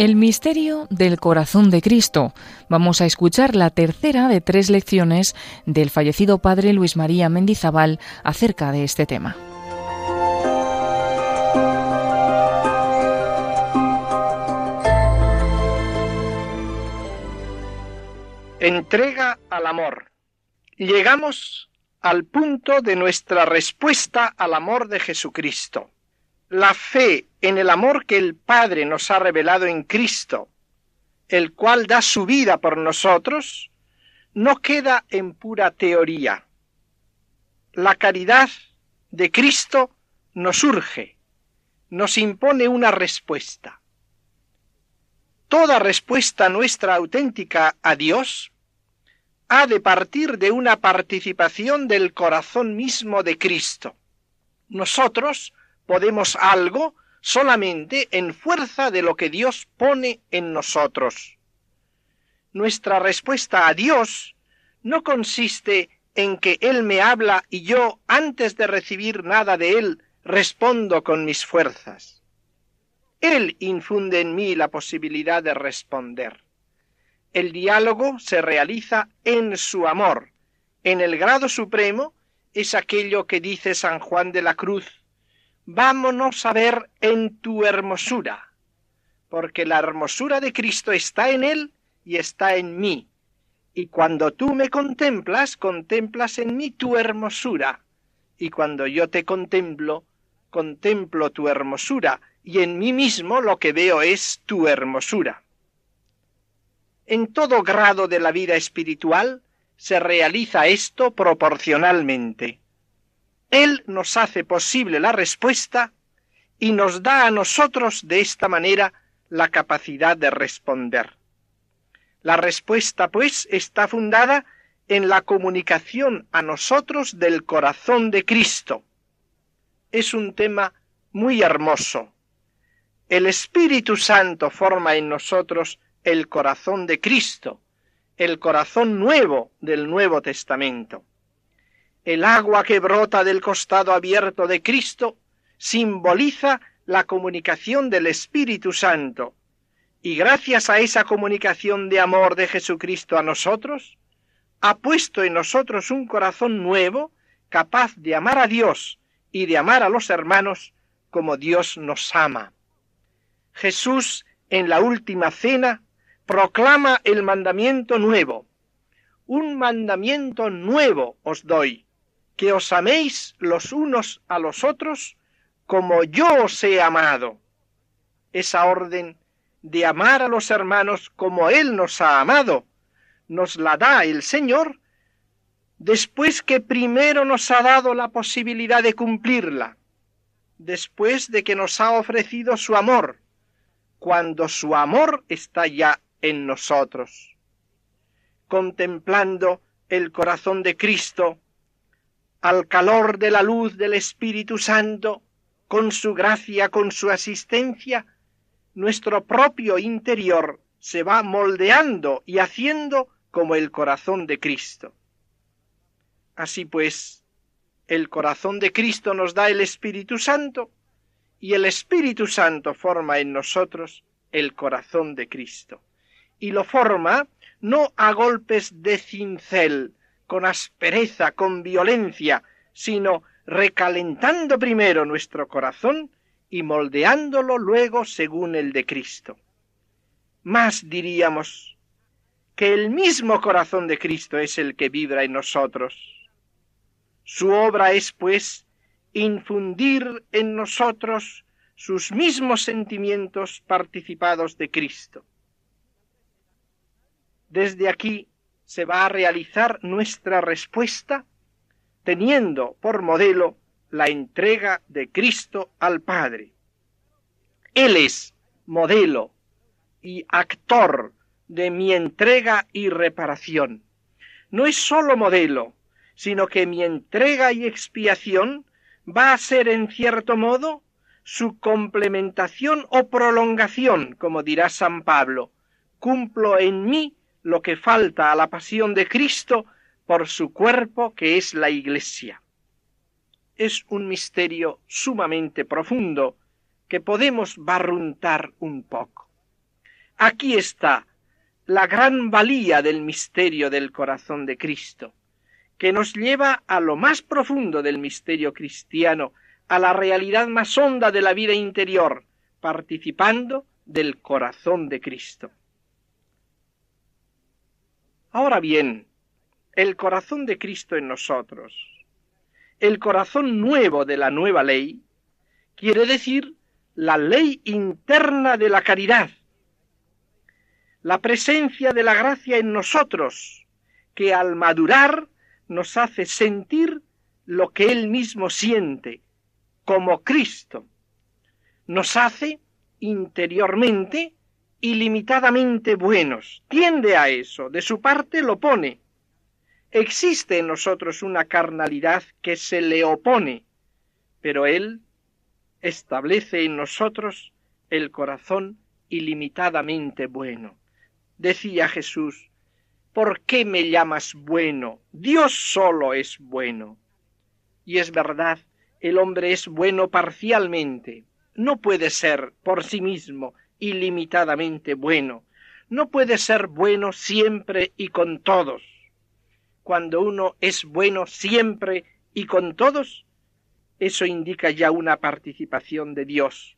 El misterio del corazón de Cristo. Vamos a escuchar la tercera de tres lecciones del fallecido padre Luis María Mendizábal acerca de este tema. Entrega al amor. Llegamos al punto de nuestra respuesta al amor de Jesucristo la fe en el amor que el Padre nos ha revelado en Cristo, el cual da su vida por nosotros, no queda en pura teoría. La caridad de Cristo nos urge, nos impone una respuesta. Toda respuesta nuestra auténtica a Dios ha de partir de una participación del corazón mismo de Cristo. Nosotros podemos algo solamente en fuerza de lo que Dios pone en nosotros. Nuestra respuesta a Dios no consiste en que Él me habla y yo, antes de recibir nada de Él, respondo con mis fuerzas. Él infunde en mí la posibilidad de responder. El diálogo se realiza en su amor. En el grado supremo es aquello que dice San Juan de la Cruz vámonos a ver en tu hermosura, porque la hermosura de Cristo está en Él y está en mí. Y cuando tú me contemplas, contemplas en mí tu hermosura. Y cuando yo te contemplo, contemplo tu hermosura, y en mí mismo lo que veo es tu hermosura. En todo grado de la vida espiritual se realiza esto proporcionalmente. Él nos hace posible la respuesta y nos da a nosotros de esta manera la capacidad de responder. La respuesta, pues, está fundada en la comunicación a nosotros del corazón de Cristo. Es un tema muy hermoso. El Espíritu Santo forma en nosotros el corazón de Cristo, el corazón nuevo del Nuevo Testamento. El agua que brota del costado abierto de Cristo simboliza la comunicación del Espíritu Santo. Y gracias a esa comunicación de amor de Jesucristo a nosotros, ha puesto en nosotros un corazón nuevo, capaz de amar a Dios y de amar a los hermanos como Dios nos ama. Jesús en la última cena proclama el mandamiento nuevo. Un mandamiento nuevo os doy, que os améis los unos a los otros como yo os he amado. Esa orden de amar a los hermanos como Él nos ha amado, nos la da el Señor después que primero nos ha dado la posibilidad de cumplirla, después de que nos ha ofrecido su amor, cuando su amor está ya en nosotros. Contemplando el corazón de Cristo, al calor de la luz del Espíritu Santo, con su gracia, con su asistencia, nuestro propio interior se va moldeando y haciendo como el corazón de Cristo. Así pues, el corazón de Cristo nos da el Espíritu Santo y el Espíritu Santo forma en nosotros el corazón de Cristo. Y lo forma no a golpes de cincel, con aspereza, con violencia, sino recalentando primero nuestro corazón y moldeándolo luego según el de Cristo. Más diríamos que el mismo corazón de Cristo es el que vibra en nosotros. Su obra es, pues, infundir en nosotros sus mismos sentimientos participados de Cristo. Desde aquí se va a realizar nuestra respuesta teniendo por modelo la entrega de Cristo al Padre. Él es modelo y actor de mi entrega y reparación. No es sólo modelo, sino que mi entrega y expiación va a ser en cierto modo su complementación o prolongación, como dirá San Pablo. Cumplo en mí lo que falta a la pasión de Cristo por su cuerpo que es la Iglesia. Es un misterio sumamente profundo que podemos barruntar un poco. Aquí está la gran valía del misterio del corazón de Cristo, que nos lleva a lo más profundo del misterio cristiano, a la realidad más honda de la vida interior, participando del corazón de Cristo. Ahora bien, el corazón de Cristo en nosotros, el corazón nuevo de la nueva ley, quiere decir la ley interna de la caridad, la presencia de la gracia en nosotros, que al madurar nos hace sentir lo que Él mismo siente, como Cristo. Nos hace interiormente ilimitadamente buenos. Tiende a eso, de su parte lo pone. Existe en nosotros una carnalidad que se le opone, pero Él establece en nosotros el corazón ilimitadamente bueno. Decía Jesús, ¿por qué me llamas bueno? Dios solo es bueno. Y es verdad, el hombre es bueno parcialmente. No puede ser por sí mismo ilimitadamente bueno. No puede ser bueno siempre y con todos. Cuando uno es bueno siempre y con todos, eso indica ya una participación de Dios.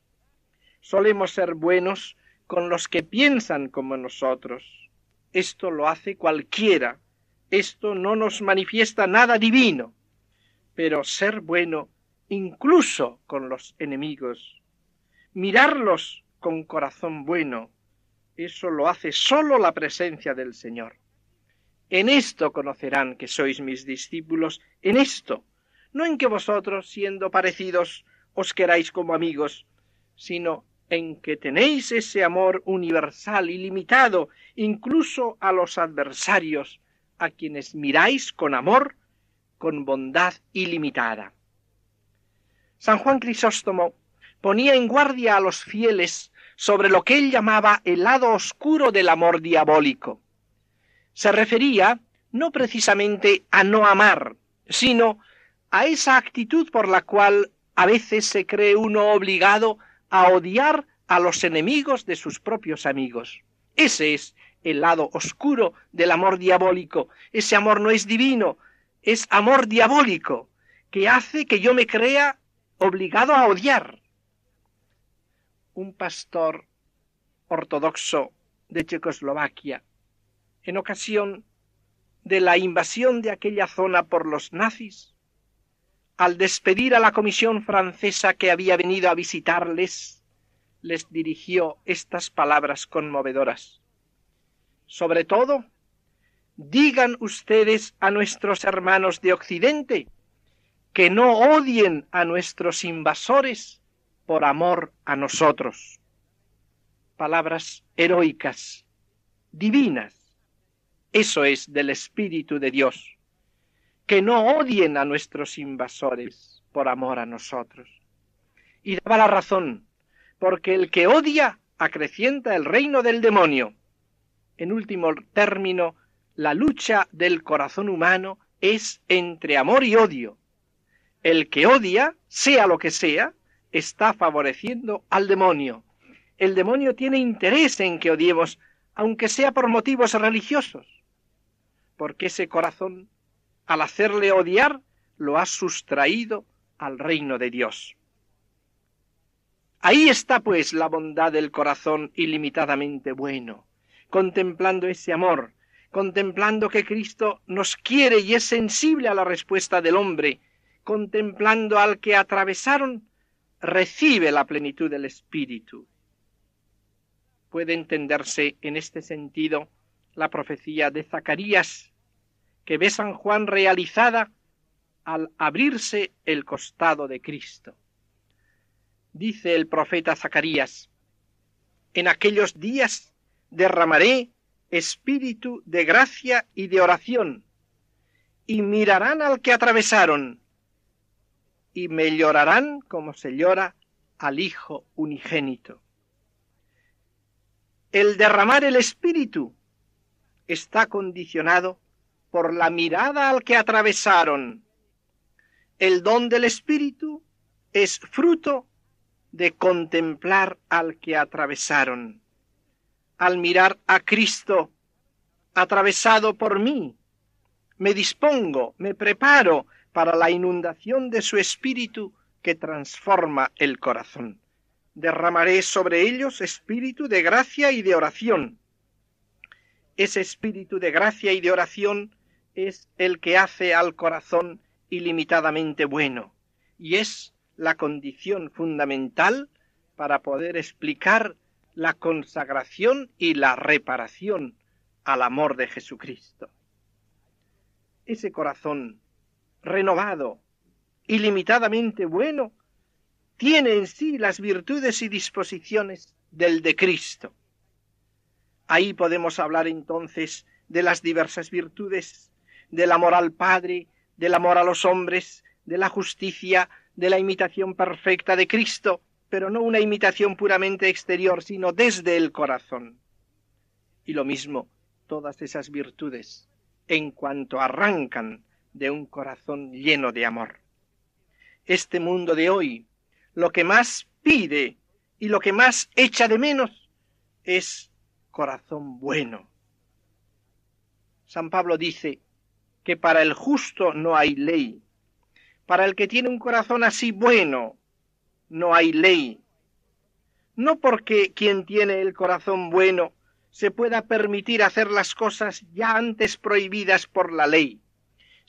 Solemos ser buenos con los que piensan como nosotros. Esto lo hace cualquiera. Esto no nos manifiesta nada divino. Pero ser bueno incluso con los enemigos, mirarlos con corazón bueno, eso lo hace sólo la presencia del Señor. En esto conocerán que sois mis discípulos, en esto, no en que vosotros, siendo parecidos, os queráis como amigos, sino en que tenéis ese amor universal, ilimitado, incluso a los adversarios, a quienes miráis con amor, con bondad ilimitada. San Juan Crisóstomo ponía en guardia a los fieles sobre lo que él llamaba el lado oscuro del amor diabólico. Se refería no precisamente a no amar, sino a esa actitud por la cual a veces se cree uno obligado a odiar a los enemigos de sus propios amigos. Ese es el lado oscuro del amor diabólico. Ese amor no es divino, es amor diabólico, que hace que yo me crea obligado a odiar. Un pastor ortodoxo de Checoslovaquia, en ocasión de la invasión de aquella zona por los nazis, al despedir a la comisión francesa que había venido a visitarles, les dirigió estas palabras conmovedoras. Sobre todo, digan ustedes a nuestros hermanos de Occidente que no odien a nuestros invasores por amor a nosotros. Palabras heroicas, divinas. Eso es del Espíritu de Dios que no odien a nuestros invasores por amor a nosotros. Y daba la razón, porque el que odia acrecienta el reino del demonio. En último término, la lucha del corazón humano es entre amor y odio. El que odia, sea lo que sea, está favoreciendo al demonio. El demonio tiene interés en que odiemos, aunque sea por motivos religiosos, porque ese corazón al hacerle odiar, lo ha sustraído al reino de Dios. Ahí está pues la bondad del corazón ilimitadamente bueno, contemplando ese amor, contemplando que Cristo nos quiere y es sensible a la respuesta del hombre, contemplando al que atravesaron, recibe la plenitud del Espíritu. Puede entenderse en este sentido la profecía de Zacarías que ve San Juan realizada al abrirse el costado de Cristo. Dice el profeta Zacarías, en aquellos días derramaré espíritu de gracia y de oración, y mirarán al que atravesaron, y me llorarán como se llora al Hijo unigénito. El derramar el espíritu está condicionado por la mirada al que atravesaron. El don del Espíritu es fruto de contemplar al que atravesaron. al mirar a Cristo atravesado por mí. Me dispongo, me preparo para la inundación de su espíritu que transforma el corazón. Derramaré sobre ellos espíritu de gracia y de oración. Ese espíritu de gracia y de oración es el que hace al corazón ilimitadamente bueno y es la condición fundamental para poder explicar la consagración y la reparación al amor de Jesucristo. Ese corazón renovado, ilimitadamente bueno, tiene en sí las virtudes y disposiciones del de Cristo. Ahí podemos hablar entonces de las diversas virtudes, del amor al Padre, del amor a los hombres, de la justicia, de la imitación perfecta de Cristo, pero no una imitación puramente exterior, sino desde el corazón. Y lo mismo, todas esas virtudes, en cuanto arrancan de un corazón lleno de amor. Este mundo de hoy, lo que más pide y lo que más echa de menos es corazón bueno. San Pablo dice que para el justo no hay ley, para el que tiene un corazón así bueno, no hay ley. No porque quien tiene el corazón bueno se pueda permitir hacer las cosas ya antes prohibidas por la ley,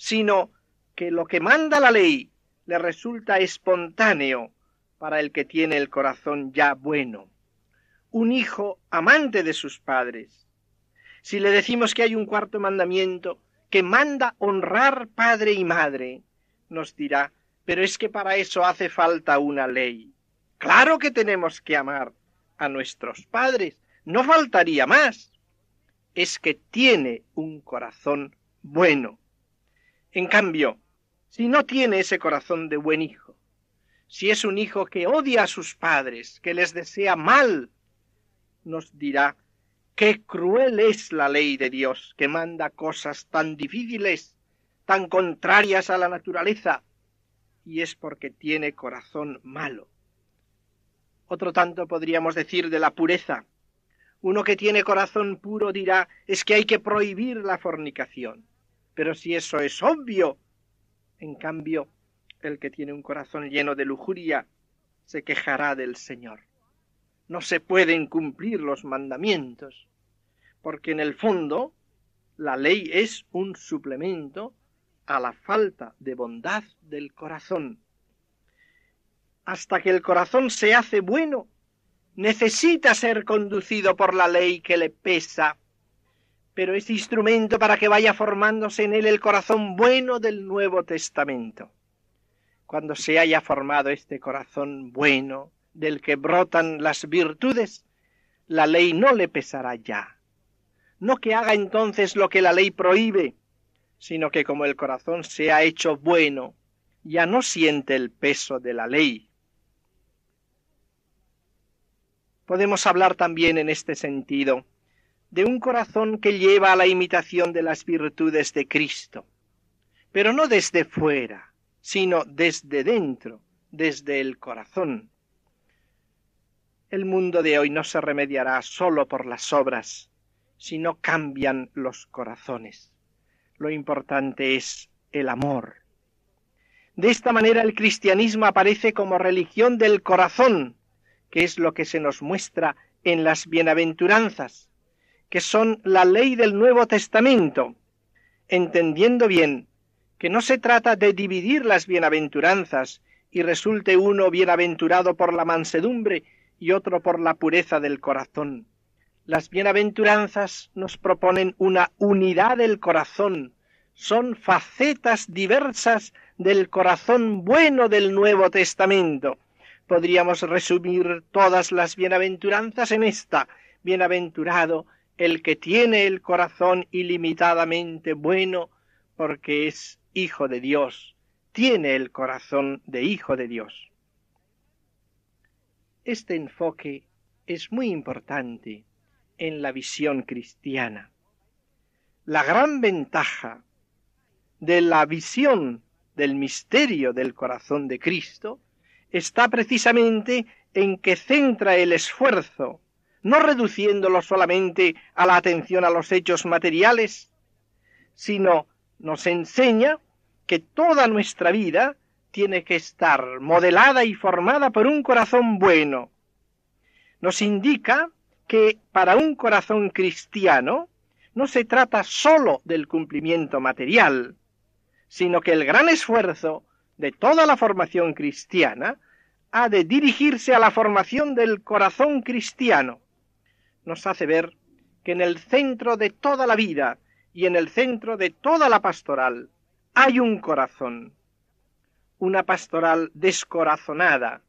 sino que lo que manda la ley le resulta espontáneo para el que tiene el corazón ya bueno. Un hijo amante de sus padres. Si le decimos que hay un cuarto mandamiento que manda honrar padre y madre, nos dirá, pero es que para eso hace falta una ley. Claro que tenemos que amar a nuestros padres, no faltaría más. Es que tiene un corazón bueno. En cambio, si no tiene ese corazón de buen hijo, si es un hijo que odia a sus padres, que les desea mal, nos dirá qué cruel es la ley de Dios que manda cosas tan difíciles, tan contrarias a la naturaleza, y es porque tiene corazón malo. Otro tanto podríamos decir de la pureza. Uno que tiene corazón puro dirá es que hay que prohibir la fornicación. Pero si eso es obvio, en cambio, el que tiene un corazón lleno de lujuria se quejará del Señor. No se pueden cumplir los mandamientos, porque en el fondo la ley es un suplemento a la falta de bondad del corazón. Hasta que el corazón se hace bueno, necesita ser conducido por la ley que le pesa, pero es instrumento para que vaya formándose en él el corazón bueno del Nuevo Testamento. Cuando se haya formado este corazón bueno, del que brotan las virtudes, la ley no le pesará ya. No que haga entonces lo que la ley prohíbe, sino que como el corazón se ha hecho bueno, ya no siente el peso de la ley. Podemos hablar también en este sentido de un corazón que lleva a la imitación de las virtudes de Cristo, pero no desde fuera, sino desde dentro, desde el corazón. El mundo de hoy no se remediará sólo por las obras, sino cambian los corazones lo importante es el amor. De esta manera el cristianismo aparece como religión del corazón, que es lo que se nos muestra en las bienaventuranzas, que son la ley del Nuevo Testamento, entendiendo bien que no se trata de dividir las bienaventuranzas y resulte uno bienaventurado por la mansedumbre y otro por la pureza del corazón, las bienaventuranzas nos proponen una unidad del corazón, son facetas diversas del corazón bueno del Nuevo Testamento. Podríamos resumir todas las bienaventuranzas en esta, bienaventurado el que tiene el corazón ilimitadamente bueno, porque es hijo de Dios, tiene el corazón de hijo de Dios. Este enfoque es muy importante en la visión cristiana. La gran ventaja de la visión del misterio del corazón de Cristo está precisamente en que centra el esfuerzo no reduciéndolo solamente a la atención a los hechos materiales, sino nos enseña que toda nuestra vida tiene que estar modelada y formada por un corazón bueno. Nos indica que para un corazón cristiano no se trata sólo del cumplimiento material, sino que el gran esfuerzo de toda la formación cristiana ha de dirigirse a la formación del corazón cristiano. Nos hace ver que en el centro de toda la vida y en el centro de toda la pastoral hay un corazón. Una pastoral descorazonada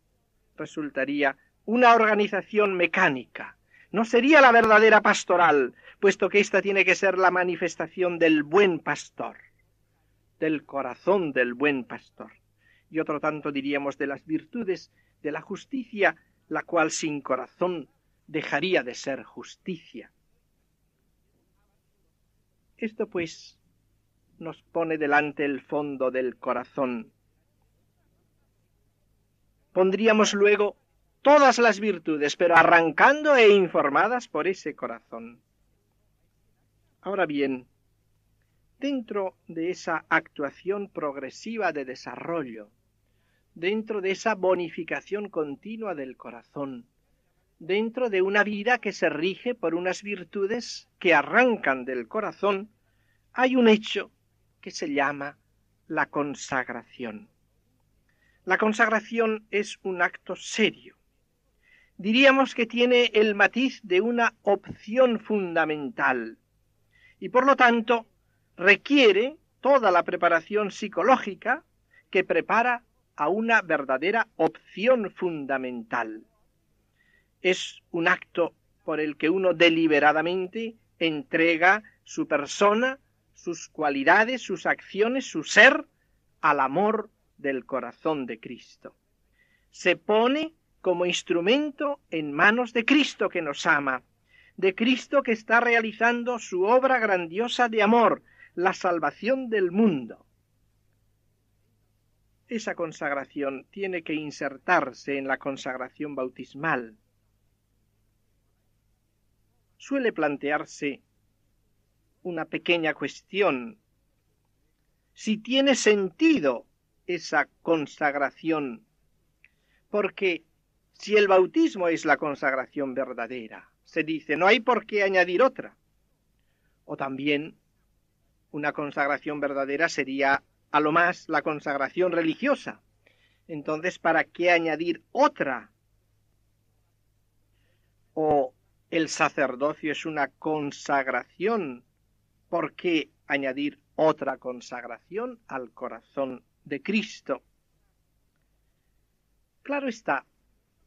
resultaría una organización mecánica. No sería la verdadera pastoral, puesto que ésta tiene que ser la manifestación del buen pastor, del corazón del buen pastor. Y otro tanto diríamos de las virtudes de la justicia, la cual sin corazón dejaría de ser justicia. Esto pues nos pone delante el fondo del corazón. Pondríamos luego todas las virtudes, pero arrancando e informadas por ese corazón. Ahora bien, dentro de esa actuación progresiva de desarrollo, dentro de esa bonificación continua del corazón, dentro de una vida que se rige por unas virtudes que arrancan del corazón, hay un hecho que se llama la consagración. La consagración es un acto serio. Diríamos que tiene el matiz de una opción fundamental y por lo tanto requiere toda la preparación psicológica que prepara a una verdadera opción fundamental es un acto por el que uno deliberadamente entrega su persona, sus cualidades, sus acciones, su ser al amor del corazón de Cristo. Se pone como instrumento en manos de Cristo que nos ama, de Cristo que está realizando su obra grandiosa de amor, la salvación del mundo. Esa consagración tiene que insertarse en la consagración bautismal, suele plantearse una pequeña cuestión. Si tiene sentido esa consagración, porque si el bautismo es la consagración verdadera, se dice, no hay por qué añadir otra. O también una consagración verdadera sería a lo más la consagración religiosa. Entonces, ¿para qué añadir otra? O el sacerdocio es una consagración. ¿Por qué añadir otra consagración al corazón de Cristo? Claro está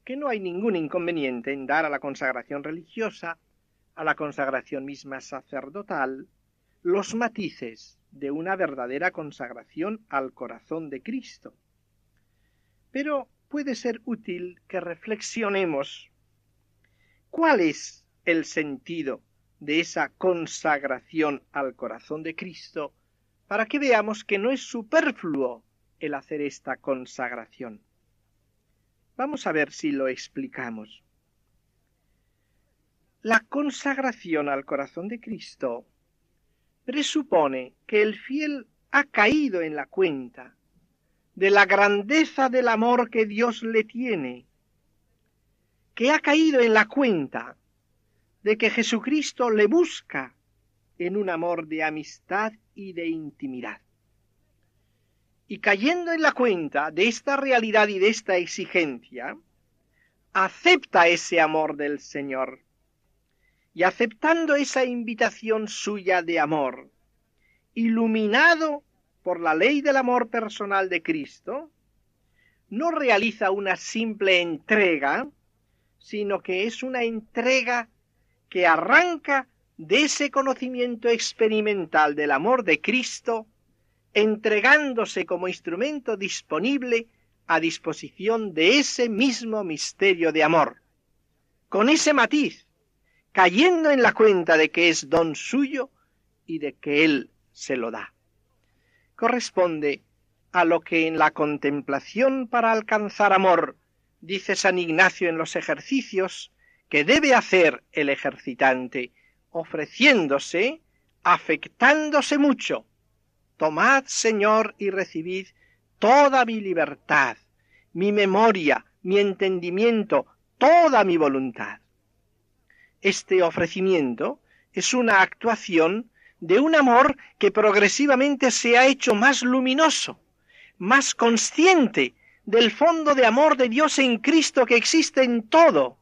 que no hay ningún inconveniente en dar a la consagración religiosa, a la consagración misma sacerdotal, los matices de una verdadera consagración al corazón de Cristo. Pero puede ser útil que reflexionemos ¿Cuál es el sentido de esa consagración al corazón de Cristo para que veamos que no es superfluo el hacer esta consagración? Vamos a ver si lo explicamos. La consagración al corazón de Cristo presupone que el fiel ha caído en la cuenta de la grandeza del amor que Dios le tiene que ha caído en la cuenta de que Jesucristo le busca en un amor de amistad y de intimidad. Y cayendo en la cuenta de esta realidad y de esta exigencia, acepta ese amor del Señor. Y aceptando esa invitación suya de amor, iluminado por la ley del amor personal de Cristo, no realiza una simple entrega, sino que es una entrega que arranca de ese conocimiento experimental del amor de Cristo, entregándose como instrumento disponible a disposición de ese mismo misterio de amor, con ese matiz, cayendo en la cuenta de que es don suyo y de que Él se lo da. Corresponde a lo que en la contemplación para alcanzar amor dice San Ignacio en los ejercicios que debe hacer el ejercitante, ofreciéndose, afectándose mucho. Tomad, Señor, y recibid toda mi libertad, mi memoria, mi entendimiento, toda mi voluntad. Este ofrecimiento es una actuación de un amor que progresivamente se ha hecho más luminoso, más consciente del fondo de amor de Dios en Cristo que existe en todo,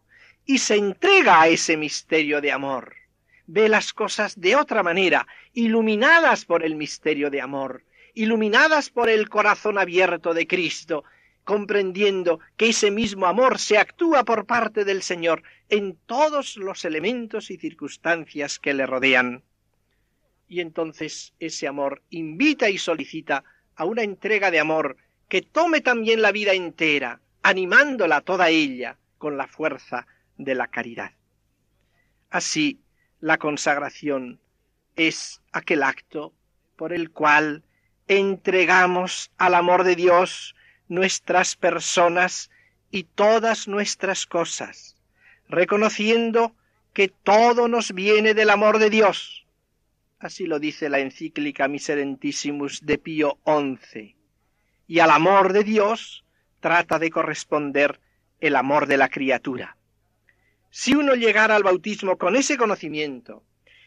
y se entrega a ese misterio de amor. Ve las cosas de otra manera, iluminadas por el misterio de amor, iluminadas por el corazón abierto de Cristo, comprendiendo que ese mismo amor se actúa por parte del Señor en todos los elementos y circunstancias que le rodean. Y entonces ese amor invita y solicita a una entrega de amor que tome también la vida entera, animándola toda ella con la fuerza de la caridad. Así, la consagración es aquel acto por el cual entregamos al amor de Dios nuestras personas y todas nuestras cosas, reconociendo que todo nos viene del amor de Dios. Así lo dice la encíclica Miserentissimus de Pío XI. Y al amor de Dios trata de corresponder el amor de la criatura. Si uno llegara al bautismo con ese conocimiento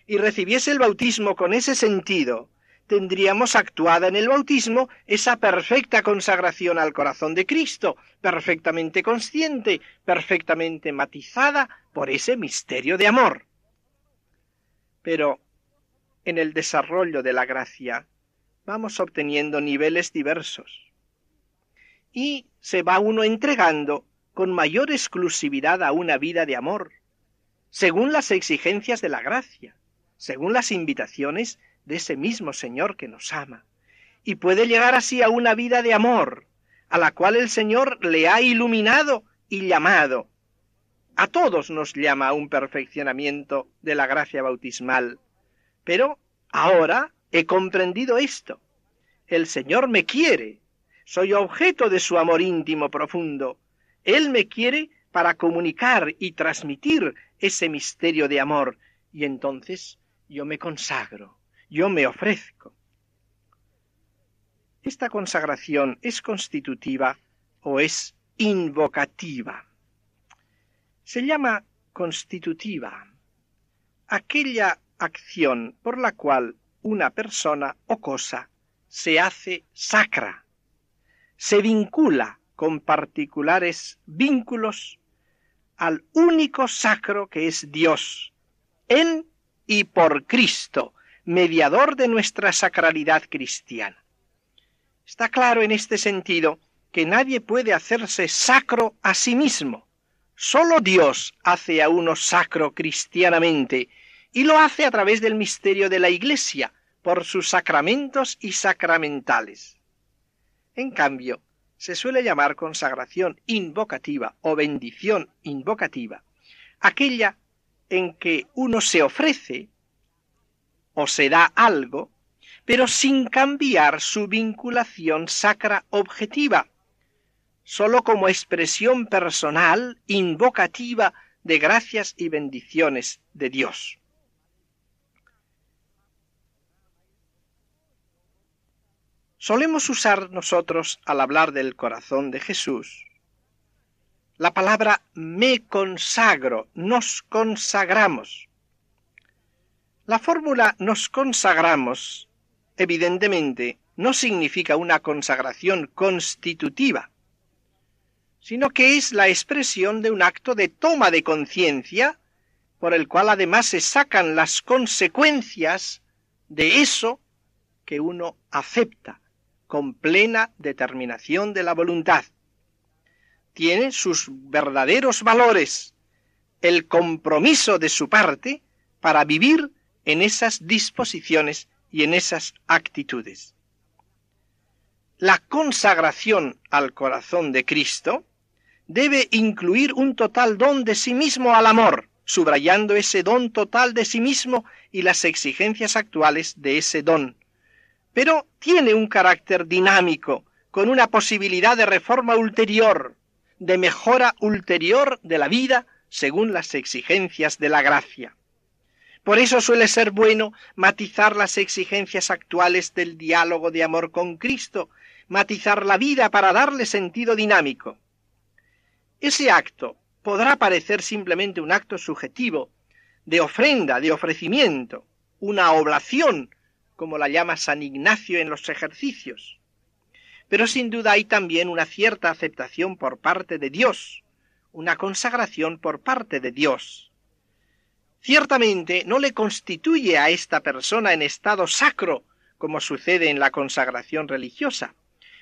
y recibiese el bautismo con ese sentido, tendríamos actuada en el bautismo esa perfecta consagración al corazón de Cristo, perfectamente consciente, perfectamente matizada por ese misterio de amor. Pero en el desarrollo de la gracia vamos obteniendo niveles diversos y se va uno entregando con mayor exclusividad a una vida de amor, según las exigencias de la gracia, según las invitaciones de ese mismo Señor que nos ama, y puede llegar así a una vida de amor, a la cual el Señor le ha iluminado y llamado. A todos nos llama a un perfeccionamiento de la gracia bautismal, pero ahora he comprendido esto. El Señor me quiere, soy objeto de su amor íntimo profundo, él me quiere para comunicar y transmitir ese misterio de amor, y entonces yo me consagro, yo me ofrezco. Esta consagración es constitutiva o es invocativa. Se llama constitutiva aquella acción por la cual una persona o cosa se hace sacra, se vincula con particulares vínculos al único sacro que es Dios, en y por Cristo, mediador de nuestra sacralidad cristiana. Está claro en este sentido que nadie puede hacerse sacro a sí mismo. Solo Dios hace a uno sacro cristianamente y lo hace a través del misterio de la Iglesia, por sus sacramentos y sacramentales. En cambio, se suele llamar consagración invocativa o bendición invocativa, aquella en que uno se ofrece o se da algo, pero sin cambiar su vinculación sacra objetiva, sólo como expresión personal invocativa de gracias y bendiciones de Dios. Solemos usar nosotros al hablar del corazón de Jesús la palabra me consagro, nos consagramos. La fórmula nos consagramos, evidentemente, no significa una consagración constitutiva, sino que es la expresión de un acto de toma de conciencia, por el cual además se sacan las consecuencias de eso que uno acepta, con plena determinación de la voluntad. Tiene sus verdaderos valores, el compromiso de su parte para vivir en esas disposiciones y en esas actitudes. La consagración al corazón de Cristo debe incluir un total don de sí mismo al amor, subrayando ese don total de sí mismo y las exigencias actuales de ese don, pero tiene un carácter dinámico, con una posibilidad de reforma ulterior, de mejora ulterior de la vida según las exigencias de la gracia. Por eso suele ser bueno matizar las exigencias actuales del diálogo de amor con Cristo, matizar la vida para darle sentido dinámico. Ese acto podrá parecer simplemente un acto subjetivo, de ofrenda, de ofrecimiento, una oblación, como la llama San Ignacio en los ejercicios. Pero sin duda hay también una cierta aceptación por parte de Dios, una consagración por parte de Dios. Ciertamente no le constituye a esta persona en estado sacro, como sucede en la consagración religiosa,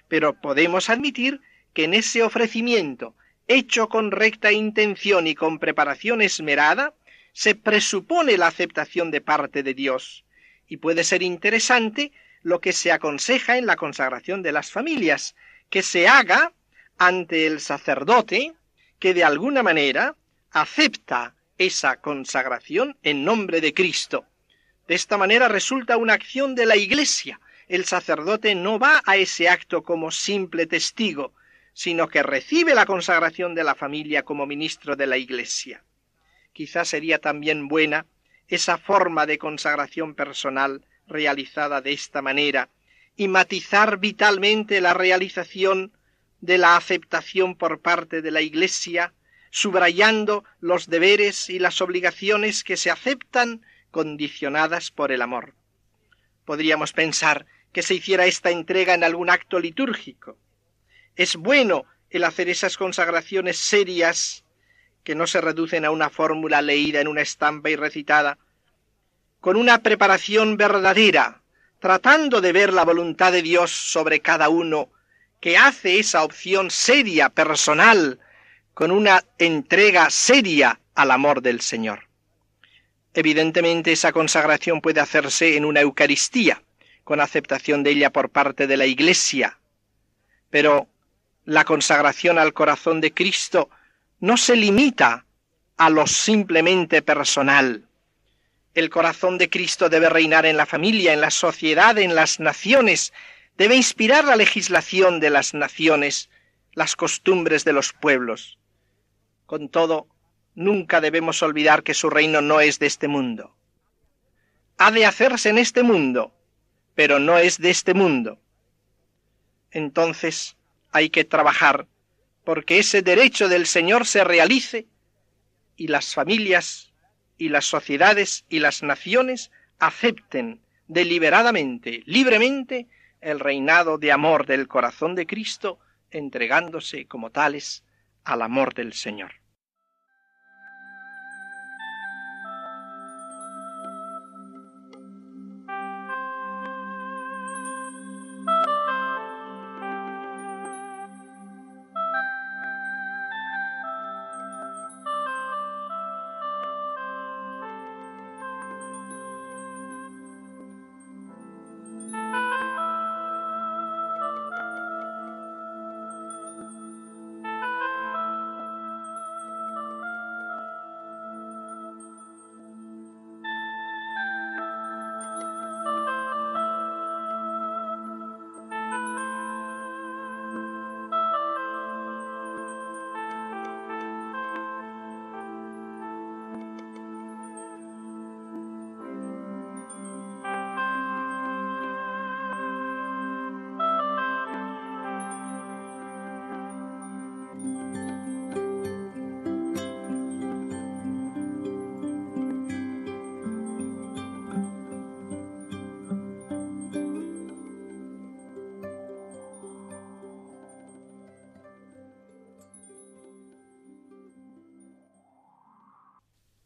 pero podemos admitir que en ese ofrecimiento, hecho con recta intención y con preparación esmerada, se presupone la aceptación de parte de Dios, y puede ser interesante lo que se aconseja en la consagración de las familias, que se haga ante el sacerdote que de alguna manera acepta esa consagración en nombre de Cristo. De esta manera resulta una acción de la Iglesia. El sacerdote no va a ese acto como simple testigo, sino que recibe la consagración de la familia como ministro de la Iglesia. Quizás sería también buena esa forma de consagración personal realizada de esta manera y matizar vitalmente la realización de la aceptación por parte de la Iglesia subrayando los deberes y las obligaciones que se aceptan condicionadas por el amor. Podríamos pensar que se hiciera esta entrega en algún acto litúrgico. Es bueno el hacer esas consagraciones serias que no se reducen a una fórmula leída en una estampa y recitada, con una preparación verdadera, tratando de ver la voluntad de Dios sobre cada uno, que hace esa opción seria, personal, con una entrega seria al amor del Señor. Evidentemente esa consagración puede hacerse en una Eucaristía, con aceptación de ella por parte de la Iglesia, pero la consagración al corazón de Cristo no se limita a lo simplemente personal. El corazón de Cristo debe reinar en la familia, en la sociedad, en las naciones, debe inspirar la legislación de las naciones, las costumbres de los pueblos. Con todo, nunca debemos olvidar que su reino no es de este mundo. Ha de hacerse en este mundo, pero no es de este mundo. Entonces hay que trabajar porque ese derecho del Señor se realice y las familias y las sociedades y las naciones acepten deliberadamente, libremente, el reinado de amor del corazón de Cristo, entregándose como tales al amor del Señor.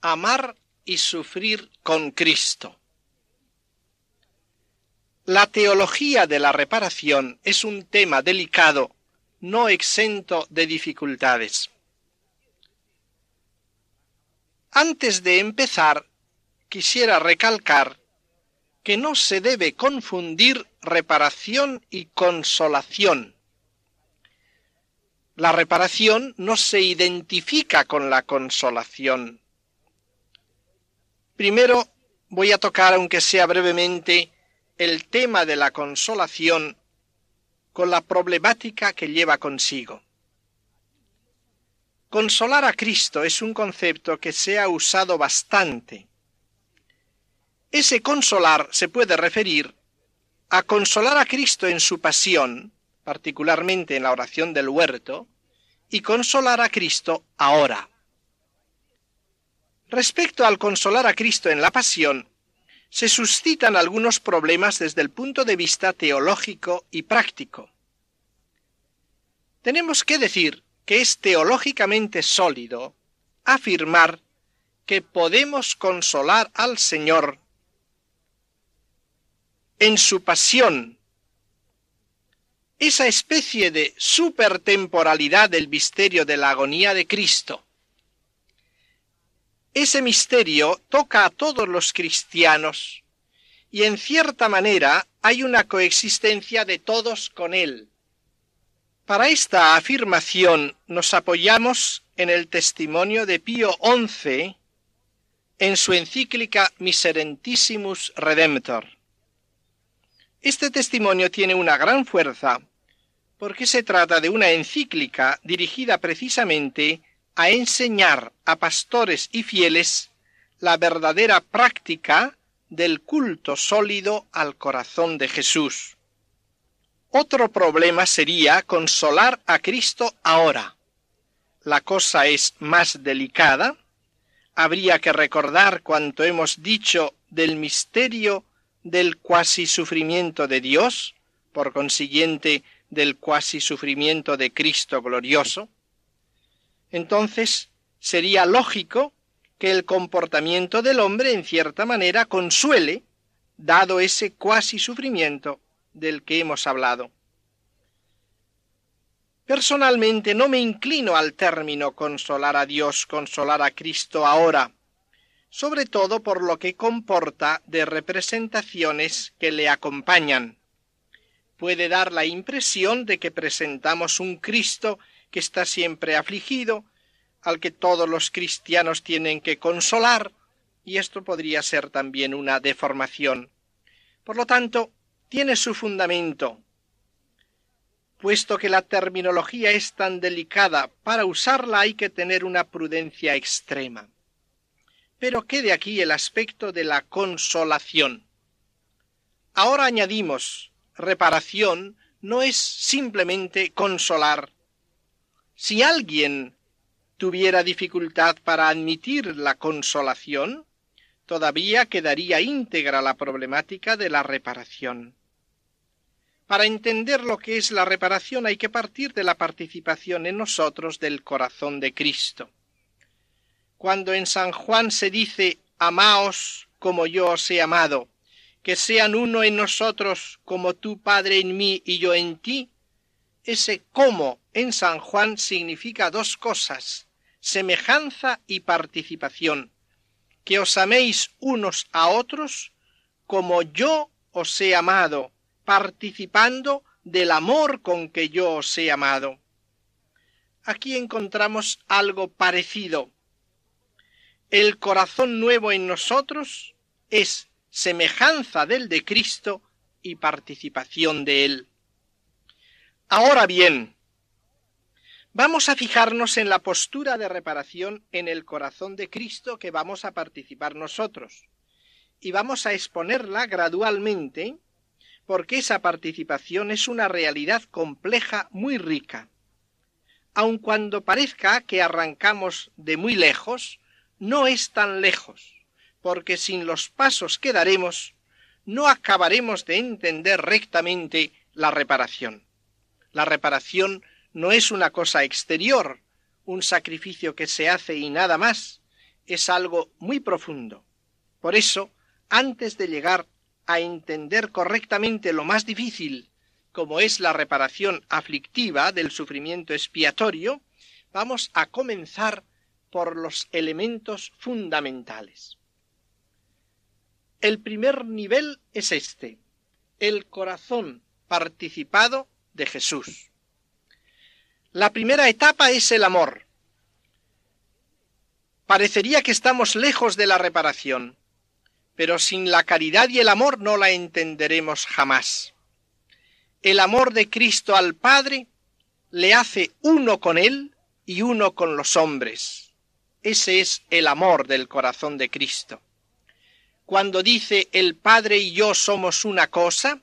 Amar y sufrir con Cristo. La teología de la reparación es un tema delicado, no exento de dificultades. Antes de empezar, quisiera recalcar que no se debe confundir reparación y consolación. La reparación no se identifica con la consolación. Primero voy a tocar, aunque sea brevemente, el tema de la consolación con la problemática que lleva consigo. Consolar a Cristo es un concepto que se ha usado bastante. Ese consolar se puede referir a consolar a Cristo en su pasión, particularmente en la oración del huerto, y consolar a Cristo ahora. Respecto al consolar a Cristo en la pasión, se suscitan algunos problemas desde el punto de vista teológico y práctico. Tenemos que decir que es teológicamente sólido afirmar que podemos consolar al Señor en su pasión, esa especie de supertemporalidad del misterio de la agonía de Cristo. Ese misterio toca a todos los cristianos y en cierta manera hay una coexistencia de todos con él. Para esta afirmación nos apoyamos en el testimonio de Pío XI en su encíclica Miserentissimus Redemptor. Este testimonio tiene una gran fuerza porque se trata de una encíclica dirigida precisamente a enseñar a pastores y fieles la verdadera práctica del culto sólido al corazón de Jesús. Otro problema sería consolar a Cristo ahora. La cosa es más delicada. Habría que recordar cuanto hemos dicho del misterio del cuasi sufrimiento de Dios, por consiguiente del cuasi sufrimiento de Cristo glorioso. Entonces sería lógico que el comportamiento del hombre en cierta manera consuele, dado ese cuasi sufrimiento del que hemos hablado. Personalmente no me inclino al término consolar a Dios, consolar a Cristo ahora, sobre todo por lo que comporta de representaciones que le acompañan. Puede dar la impresión de que presentamos un Cristo que está siempre afligido, al que todos los cristianos tienen que consolar, y esto podría ser también una deformación. Por lo tanto, tiene su fundamento. Puesto que la terminología es tan delicada, para usarla hay que tener una prudencia extrema. Pero quede aquí el aspecto de la consolación. Ahora añadimos, reparación no es simplemente consolar. Si alguien tuviera dificultad para admitir la consolación, todavía quedaría íntegra la problemática de la reparación. Para entender lo que es la reparación hay que partir de la participación en nosotros del corazón de Cristo. Cuando en San Juan se dice Amaos como yo os he amado, que sean uno en nosotros como tú, Padre, en mí y yo en ti, ese como en San Juan significa dos cosas, semejanza y participación, que os améis unos a otros como yo os he amado, participando del amor con que yo os he amado. Aquí encontramos algo parecido. El corazón nuevo en nosotros es semejanza del de Cristo y participación de él. Ahora bien, vamos a fijarnos en la postura de reparación en el corazón de Cristo que vamos a participar nosotros, y vamos a exponerla gradualmente porque esa participación es una realidad compleja muy rica. Aun cuando parezca que arrancamos de muy lejos, no es tan lejos, porque sin los pasos que daremos, no acabaremos de entender rectamente la reparación. La reparación no es una cosa exterior, un sacrificio que se hace y nada más, es algo muy profundo. Por eso, antes de llegar a entender correctamente lo más difícil, como es la reparación aflictiva del sufrimiento expiatorio, vamos a comenzar por los elementos fundamentales. El primer nivel es este, el corazón participado de Jesús. La primera etapa es el amor. Parecería que estamos lejos de la reparación, pero sin la caridad y el amor no la entenderemos jamás. El amor de Cristo al Padre le hace uno con Él y uno con los hombres. Ese es el amor del corazón de Cristo. Cuando dice el Padre y yo somos una cosa,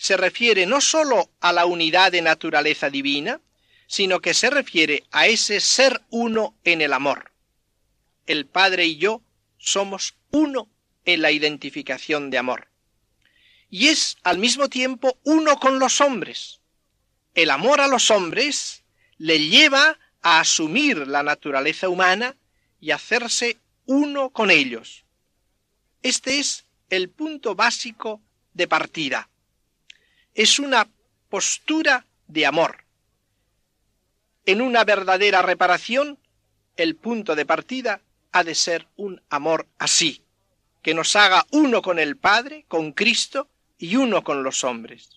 se refiere no sólo a la unidad de naturaleza divina, sino que se refiere a ese ser uno en el amor. El Padre y yo somos uno en la identificación de amor. Y es al mismo tiempo uno con los hombres. El amor a los hombres le lleva a asumir la naturaleza humana y hacerse uno con ellos. Este es el punto básico de partida. Es una postura de amor. En una verdadera reparación, el punto de partida ha de ser un amor así, que nos haga uno con el Padre, con Cristo y uno con los hombres.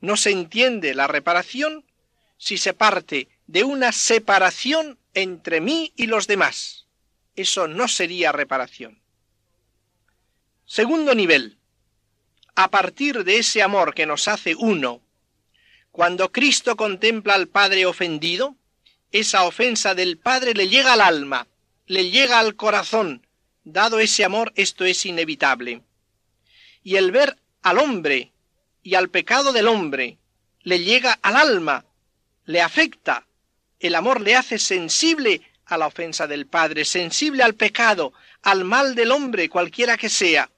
No se entiende la reparación si se parte de una separación entre mí y los demás. Eso no sería reparación. Segundo nivel. A partir de ese amor que nos hace uno, cuando Cristo contempla al Padre ofendido, esa ofensa del Padre le llega al alma, le llega al corazón. Dado ese amor, esto es inevitable. Y el ver al hombre y al pecado del hombre le llega al alma, le afecta, el amor le hace sensible a la ofensa del Padre, sensible al pecado, al mal del hombre, cualquiera que sea.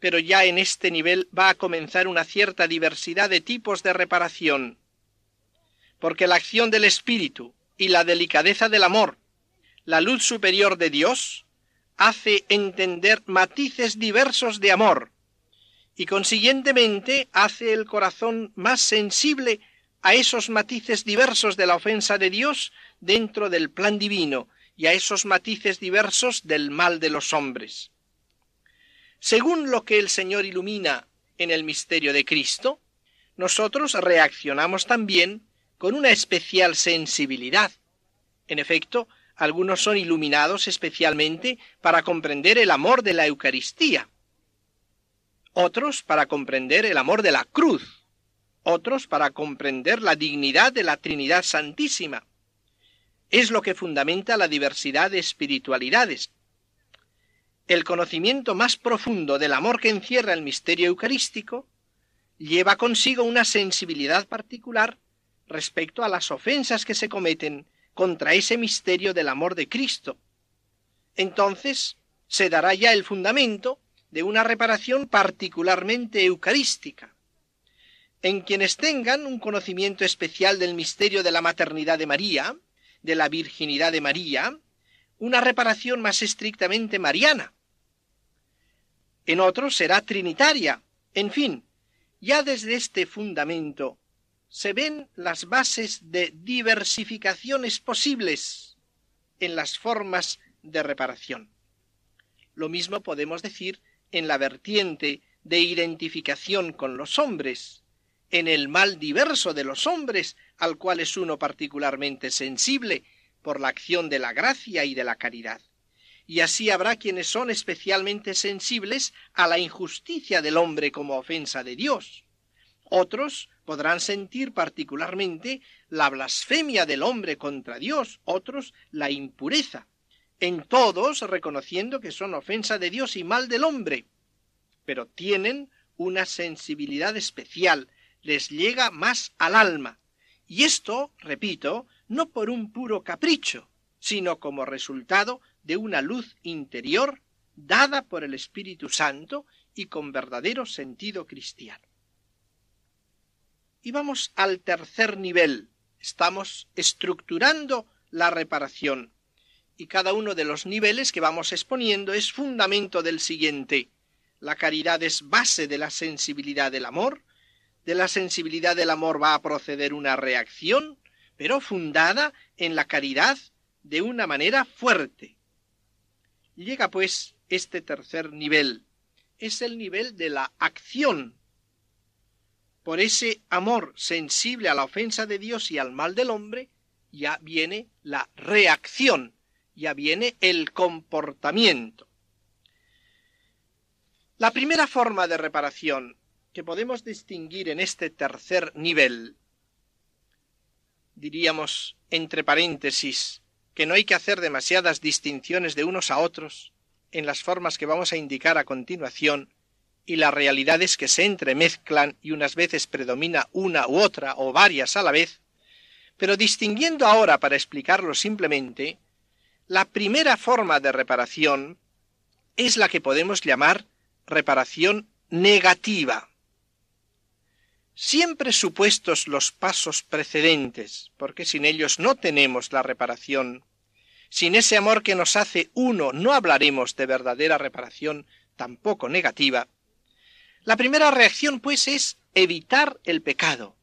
Pero ya en este nivel va a comenzar una cierta diversidad de tipos de reparación, porque la acción del Espíritu y la delicadeza del amor, la luz superior de Dios, hace entender matices diversos de amor, y consiguientemente hace el corazón más sensible a esos matices diversos de la ofensa de Dios dentro del plan divino y a esos matices diversos del mal de los hombres. Según lo que el Señor ilumina en el misterio de Cristo, nosotros reaccionamos también con una especial sensibilidad. En efecto, algunos son iluminados especialmente para comprender el amor de la Eucaristía, otros para comprender el amor de la cruz, otros para comprender la dignidad de la Trinidad Santísima. Es lo que fundamenta la diversidad de espiritualidades. El conocimiento más profundo del amor que encierra el misterio eucarístico lleva consigo una sensibilidad particular respecto a las ofensas que se cometen contra ese misterio del amor de Cristo. Entonces se dará ya el fundamento de una reparación particularmente eucarística en quienes tengan un conocimiento especial del misterio de la maternidad de María, de la virginidad de María, una reparación más estrictamente mariana. En otros será trinitaria. En fin, ya desde este fundamento se ven las bases de diversificaciones posibles en las formas de reparación. Lo mismo podemos decir en la vertiente de identificación con los hombres, en el mal diverso de los hombres, al cual es uno particularmente sensible por la acción de la gracia y de la caridad. Y así habrá quienes son especialmente sensibles a la injusticia del hombre como ofensa de Dios. Otros podrán sentir particularmente la blasfemia del hombre contra Dios, otros la impureza. En todos reconociendo que son ofensa de Dios y mal del hombre, pero tienen una sensibilidad especial les llega más al alma. Y esto, repito, no por un puro capricho, sino como resultado de una luz interior dada por el Espíritu Santo y con verdadero sentido cristiano. Y vamos al tercer nivel. Estamos estructurando la reparación. Y cada uno de los niveles que vamos exponiendo es fundamento del siguiente. La caridad es base de la sensibilidad del amor, de la sensibilidad del amor va a proceder una reacción, pero fundada en la caridad de una manera fuerte. Llega pues este tercer nivel. Es el nivel de la acción. Por ese amor sensible a la ofensa de Dios y al mal del hombre, ya viene la reacción, ya viene el comportamiento. La primera forma de reparación que podemos distinguir en este tercer nivel diríamos entre paréntesis, que no hay que hacer demasiadas distinciones de unos a otros en las formas que vamos a indicar a continuación, y la realidad es que se entremezclan y unas veces predomina una u otra o varias a la vez, pero distinguiendo ahora para explicarlo simplemente, la primera forma de reparación es la que podemos llamar reparación negativa. Siempre supuestos los pasos precedentes, porque sin ellos no tenemos la reparación, sin ese amor que nos hace uno no hablaremos de verdadera reparación, tampoco negativa, la primera reacción, pues, es evitar el pecado,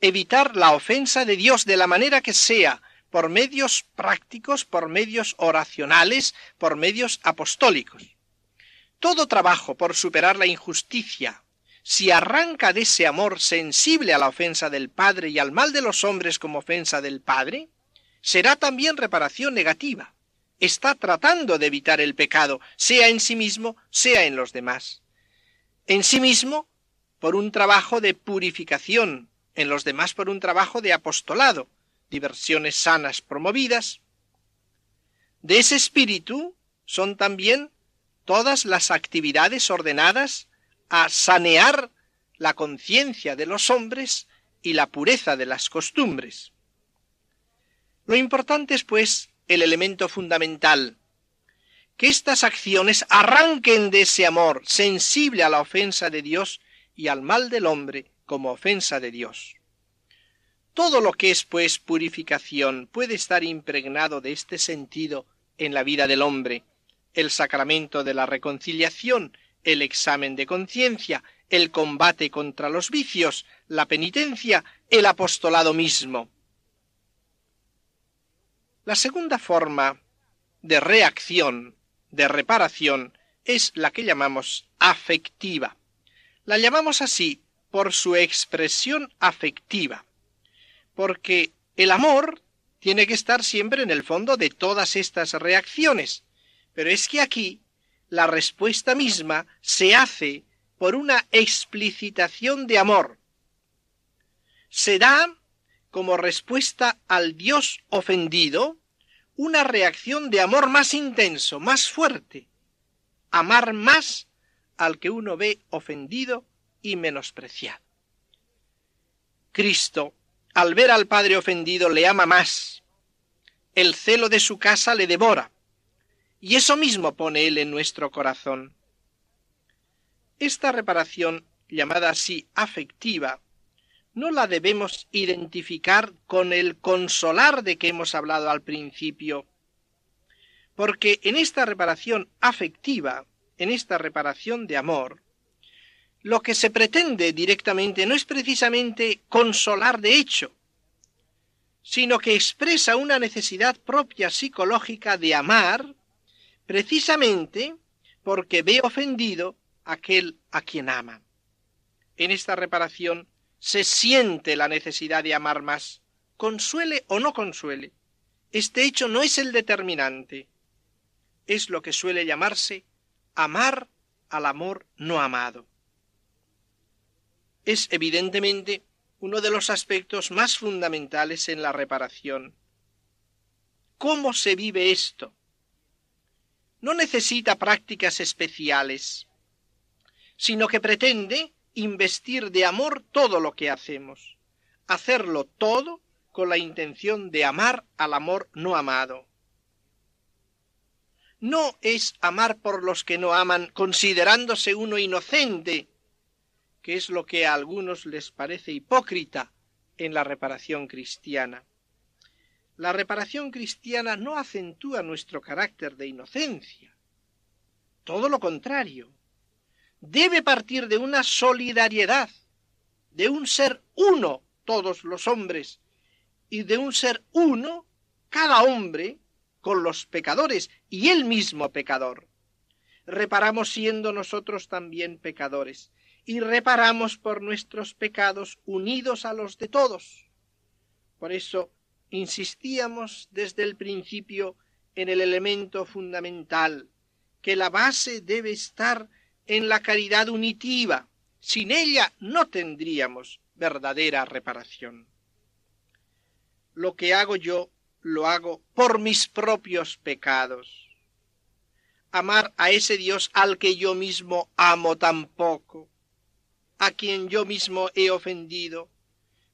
evitar la ofensa de Dios de la manera que sea, por medios prácticos, por medios oracionales, por medios apostólicos. Todo trabajo por superar la injusticia, si arranca de ese amor sensible a la ofensa del Padre y al mal de los hombres como ofensa del Padre, será también reparación negativa. Está tratando de evitar el pecado, sea en sí mismo, sea en los demás. En sí mismo, por un trabajo de purificación, en los demás por un trabajo de apostolado, diversiones sanas promovidas. De ese espíritu son también todas las actividades ordenadas a sanear la conciencia de los hombres y la pureza de las costumbres. Lo importante es, pues, el elemento fundamental, que estas acciones arranquen de ese amor sensible a la ofensa de Dios y al mal del hombre como ofensa de Dios. Todo lo que es, pues, purificación puede estar impregnado de este sentido en la vida del hombre, el sacramento de la reconciliación, el examen de conciencia, el combate contra los vicios, la penitencia, el apostolado mismo. La segunda forma de reacción, de reparación, es la que llamamos afectiva. La llamamos así por su expresión afectiva, porque el amor tiene que estar siempre en el fondo de todas estas reacciones, pero es que aquí la respuesta misma se hace por una explicitación de amor. Se da como respuesta al Dios ofendido una reacción de amor más intenso, más fuerte, amar más al que uno ve ofendido y menospreciado. Cristo, al ver al Padre ofendido, le ama más. El celo de su casa le devora. Y eso mismo pone Él en nuestro corazón. Esta reparación, llamada así afectiva, no la debemos identificar con el consolar de que hemos hablado al principio, porque en esta reparación afectiva, en esta reparación de amor, lo que se pretende directamente no es precisamente consolar de hecho, sino que expresa una necesidad propia psicológica de amar, precisamente porque ve ofendido aquel a quien ama. En esta reparación se siente la necesidad de amar más, consuele o no consuele. Este hecho no es el determinante, es lo que suele llamarse amar al amor no amado. Es evidentemente uno de los aspectos más fundamentales en la reparación. ¿Cómo se vive esto? No necesita prácticas especiales, sino que pretende investir de amor todo lo que hacemos, hacerlo todo con la intención de amar al amor no amado. No es amar por los que no aman considerándose uno inocente, que es lo que a algunos les parece hipócrita en la reparación cristiana. La reparación cristiana no acentúa nuestro carácter de inocencia. Todo lo contrario debe partir de una solidaridad, de un ser uno todos los hombres y de un ser uno cada hombre con los pecadores y él mismo pecador. Reparamos siendo nosotros también pecadores y reparamos por nuestros pecados unidos a los de todos. Por eso insistíamos desde el principio en el elemento fundamental, que la base debe estar en la caridad unitiva. Sin ella no tendríamos verdadera reparación. lo que hago yo lo hago por mis propios pecados. Amar a ese Dios al que yo mismo amo tan poco, a quien yo mismo he ofendido,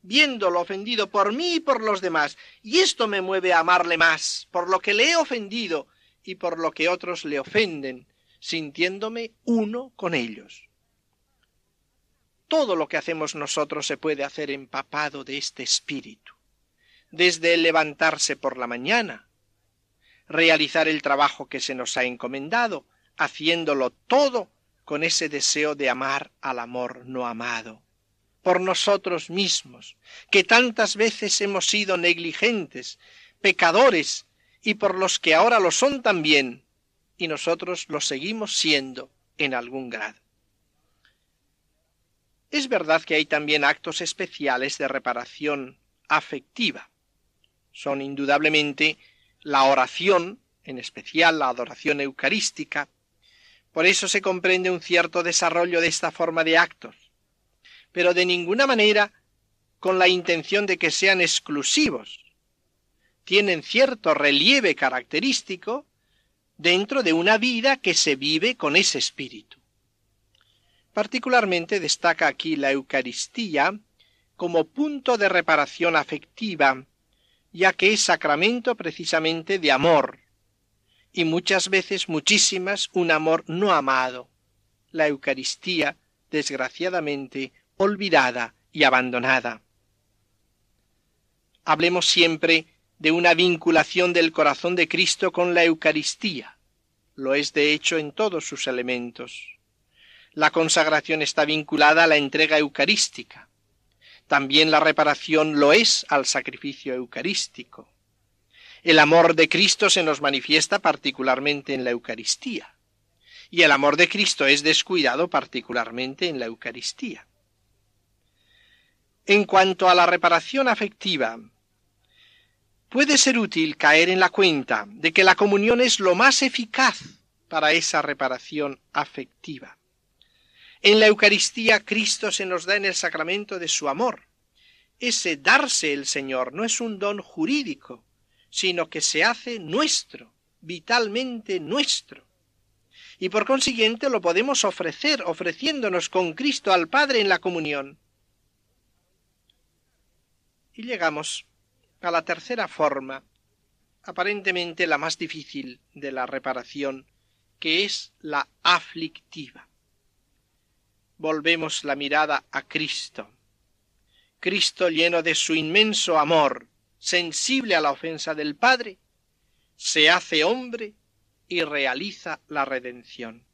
viéndolo ofendido por mí y por los demás, y esto me mueve a amarle más, por lo que le he ofendido y por lo que otros le ofenden, sintiéndome uno con ellos. Todo lo que hacemos nosotros se puede hacer empapado de este espíritu, desde el levantarse por la mañana, realizar el trabajo que se nos ha encomendado, haciéndolo todo con ese deseo de amar al amor no amado, por nosotros mismos, que tantas veces hemos sido negligentes, pecadores, y por los que ahora lo son también, y nosotros lo seguimos siendo en algún grado. Es verdad que hay también actos especiales de reparación afectiva. Son indudablemente la oración, en especial la adoración eucarística, por eso se comprende un cierto desarrollo de esta forma de actos, pero de ninguna manera con la intención de que sean exclusivos. Tienen cierto relieve característico dentro de una vida que se vive con ese espíritu. Particularmente destaca aquí la Eucaristía como punto de reparación afectiva, ya que es sacramento precisamente de amor, y muchas veces, muchísimas, un amor no amado, la Eucaristía, desgraciadamente, olvidada y abandonada. Hablemos siempre de una vinculación del corazón de Cristo con la Eucaristía. Lo es de hecho en todos sus elementos. La consagración está vinculada a la entrega eucarística. También la reparación lo es al sacrificio eucarístico. El amor de Cristo se nos manifiesta particularmente en la Eucaristía. Y el amor de Cristo es descuidado particularmente en la Eucaristía. En cuanto a la reparación afectiva, puede ser útil caer en la cuenta de que la comunión es lo más eficaz para esa reparación afectiva. En la Eucaristía Cristo se nos da en el sacramento de su amor. Ese darse el Señor no es un don jurídico, sino que se hace nuestro, vitalmente nuestro. Y por consiguiente lo podemos ofrecer ofreciéndonos con Cristo al Padre en la comunión. Y llegamos a la tercera forma, aparentemente la más difícil de la reparación, que es la aflictiva. Volvemos la mirada a Cristo. Cristo lleno de su inmenso amor, sensible a la ofensa del Padre, se hace hombre y realiza la redención.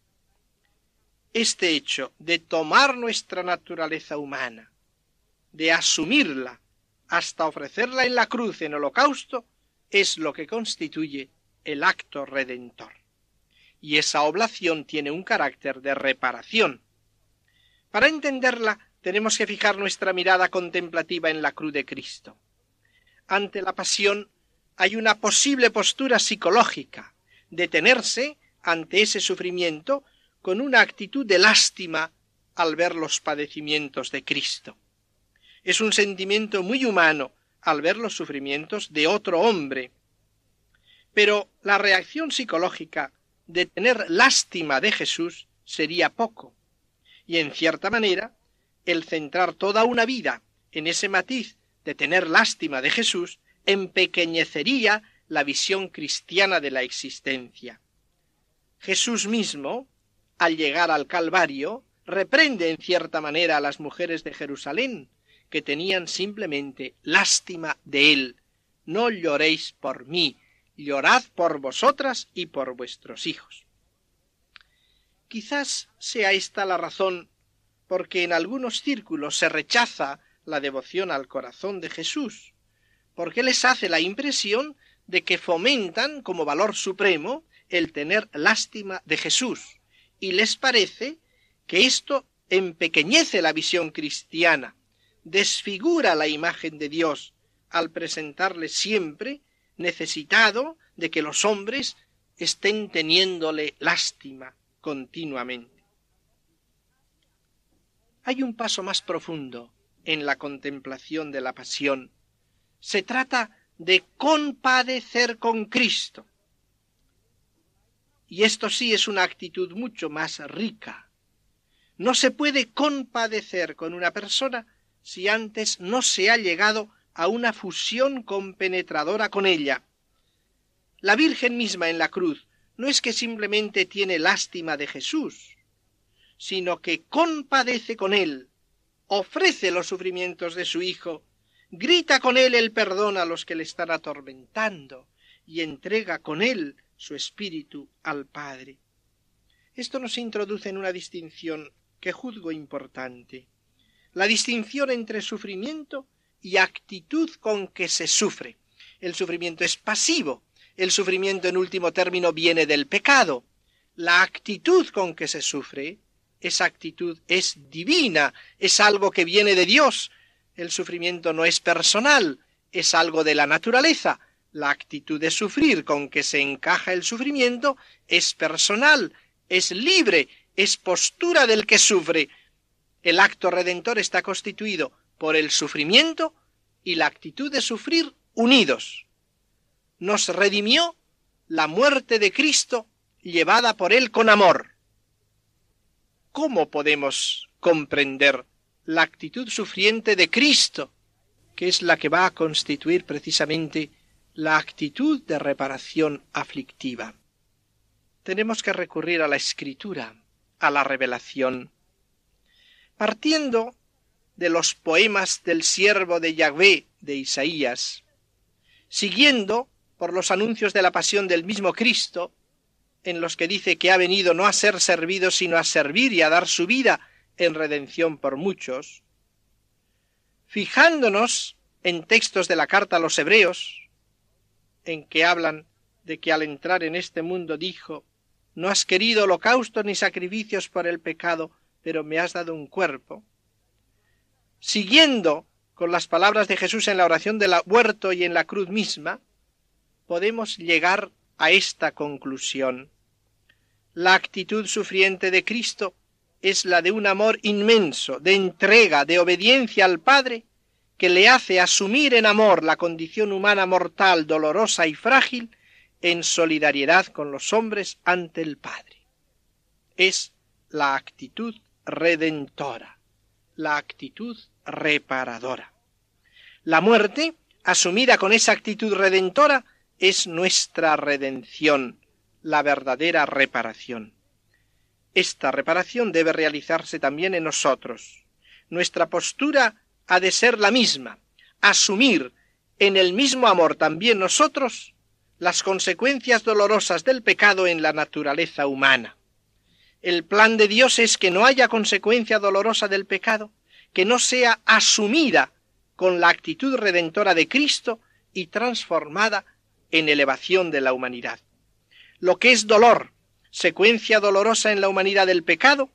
Este hecho de tomar nuestra naturaleza humana, de asumirla hasta ofrecerla en la cruz en holocausto, es lo que constituye el acto redentor. Y esa oblación tiene un carácter de reparación. Para entenderla tenemos que fijar nuestra mirada contemplativa en la cruz de Cristo ante la pasión hay una posible postura psicológica, detenerse ante ese sufrimiento con una actitud de lástima al ver los padecimientos de Cristo. Es un sentimiento muy humano al ver los sufrimientos de otro hombre. Pero la reacción psicológica de tener lástima de Jesús sería poco. Y en cierta manera, el centrar toda una vida en ese matiz de tener lástima de Jesús empequeñecería la visión cristiana de la existencia. Jesús mismo, al llegar al Calvario, reprende en cierta manera a las mujeres de Jerusalén, que tenían simplemente lástima de él. No lloréis por mí, llorad por vosotras y por vuestros hijos. Quizás sea esta la razón porque en algunos círculos se rechaza la devoción al corazón de Jesús, porque les hace la impresión de que fomentan como valor supremo el tener lástima de Jesús, y les parece que esto empequeñece la visión cristiana, desfigura la imagen de Dios al presentarle siempre necesitado de que los hombres estén teniéndole lástima continuamente. Hay un paso más profundo en la contemplación de la pasión. Se trata de compadecer con Cristo. Y esto sí es una actitud mucho más rica. No se puede compadecer con una persona si antes no se ha llegado a una fusión compenetradora con ella. La Virgen misma en la cruz no es que simplemente tiene lástima de Jesús, sino que compadece con él, ofrece los sufrimientos de su Hijo, grita con él el perdón a los que le están atormentando y entrega con él su espíritu al Padre. Esto nos introduce en una distinción que juzgo importante, la distinción entre sufrimiento y actitud con que se sufre. El sufrimiento es pasivo, el sufrimiento en último término viene del pecado. La actitud con que se sufre, esa actitud es divina, es algo que viene de Dios. El sufrimiento no es personal, es algo de la naturaleza. La actitud de sufrir con que se encaja el sufrimiento es personal, es libre, es postura del que sufre. El acto redentor está constituido por el sufrimiento y la actitud de sufrir unidos. Nos redimió la muerte de Cristo llevada por él con amor. ¿Cómo podemos comprender la actitud sufriente de Cristo, que es la que va a constituir precisamente la actitud de reparación aflictiva? Tenemos que recurrir a la escritura, a la revelación, partiendo de los poemas del siervo de Yahvé de Isaías, siguiendo por los anuncios de la pasión del mismo Cristo, en los que dice que ha venido no a ser servido, sino a servir y a dar su vida en redención por muchos, fijándonos en textos de la carta a los hebreos, en que hablan de que al entrar en este mundo dijo, no has querido holocaustos ni sacrificios por el pecado, pero me has dado un cuerpo, siguiendo con las palabras de Jesús en la oración del huerto y en la cruz misma, podemos llegar a esta conclusión. La actitud sufriente de Cristo es la de un amor inmenso, de entrega, de obediencia al Padre, que le hace asumir en amor la condición humana mortal, dolorosa y frágil, en solidaridad con los hombres ante el Padre. Es la actitud redentora, la actitud reparadora. La muerte, asumida con esa actitud redentora, es nuestra redención, la verdadera reparación. Esta reparación debe realizarse también en nosotros. Nuestra postura ha de ser la misma, asumir en el mismo amor también nosotros las consecuencias dolorosas del pecado en la naturaleza humana. El plan de Dios es que no haya consecuencia dolorosa del pecado, que no sea asumida con la actitud redentora de Cristo y transformada en elevación de la humanidad. Lo que es dolor, secuencia dolorosa en la humanidad del pecado,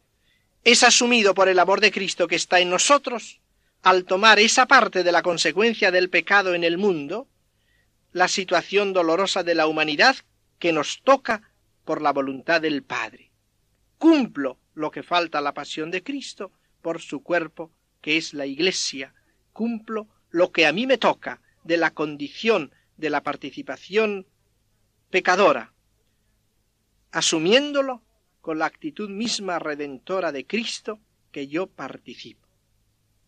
es asumido por el amor de Cristo que está en nosotros, al tomar esa parte de la consecuencia del pecado en el mundo, la situación dolorosa de la humanidad que nos toca por la voluntad del Padre. Cumplo lo que falta a la pasión de Cristo por su cuerpo que es la Iglesia, cumplo lo que a mí me toca de la condición de la participación pecadora, asumiéndolo con la actitud misma redentora de Cristo que yo participo.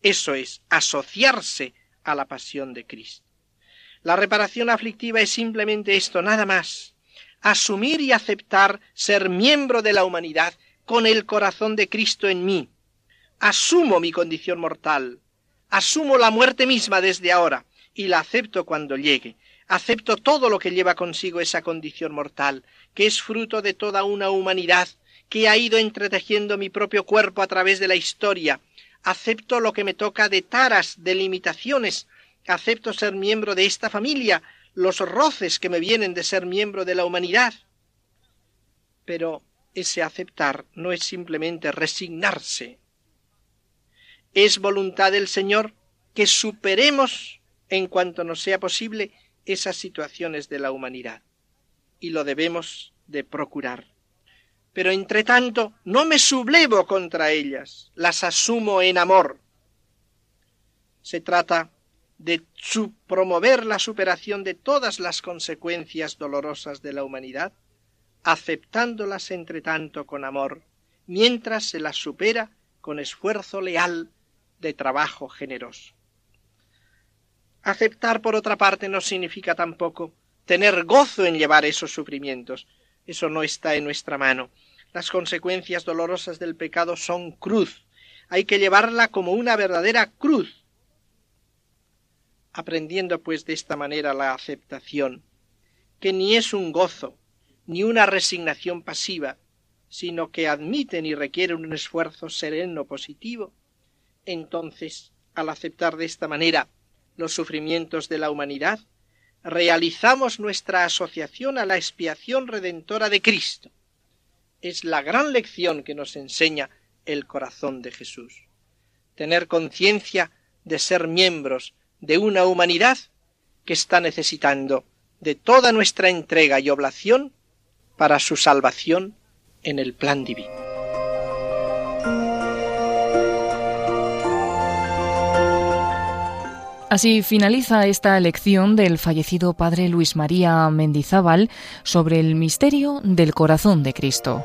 Eso es asociarse a la pasión de Cristo. La reparación aflictiva es simplemente esto, nada más. Asumir y aceptar ser miembro de la humanidad con el corazón de Cristo en mí, asumo mi condición mortal, asumo la muerte misma desde ahora y la acepto cuando llegue. Acepto todo lo que lleva consigo esa condición mortal, que es fruto de toda una humanidad que ha ido entretejiendo mi propio cuerpo a través de la historia. Acepto lo que me toca de taras, de limitaciones. Acepto ser miembro de esta familia, los roces que me vienen de ser miembro de la humanidad. Pero ese aceptar no es simplemente resignarse es voluntad del Señor que superemos en cuanto nos sea posible esas situaciones de la humanidad. Y lo debemos de procurar. Pero entre tanto no me sublevo contra ellas, las asumo en amor. Se trata de promover la superación de todas las consecuencias dolorosas de la humanidad, aceptándolas entre tanto con amor, mientras se las supera con esfuerzo leal de trabajo generoso. Aceptar, por otra parte, no significa tampoco tener gozo en llevar esos sufrimientos. Eso no está en nuestra mano. Las consecuencias dolorosas del pecado son cruz. Hay que llevarla como una verdadera cruz. Aprendiendo pues de esta manera la aceptación, que ni es un gozo, ni una resignación pasiva, sino que admiten y requieren un esfuerzo sereno positivo, entonces, al aceptar de esta manera los sufrimientos de la humanidad, realizamos nuestra asociación a la expiación redentora de Cristo. Es la gran lección que nos enseña el corazón de Jesús. Tener conciencia de ser miembros de una humanidad que está necesitando de toda nuestra entrega y oblación para su salvación en el plan divino. Así finaliza esta lección del fallecido padre Luis María Mendizábal sobre el misterio del corazón de Cristo.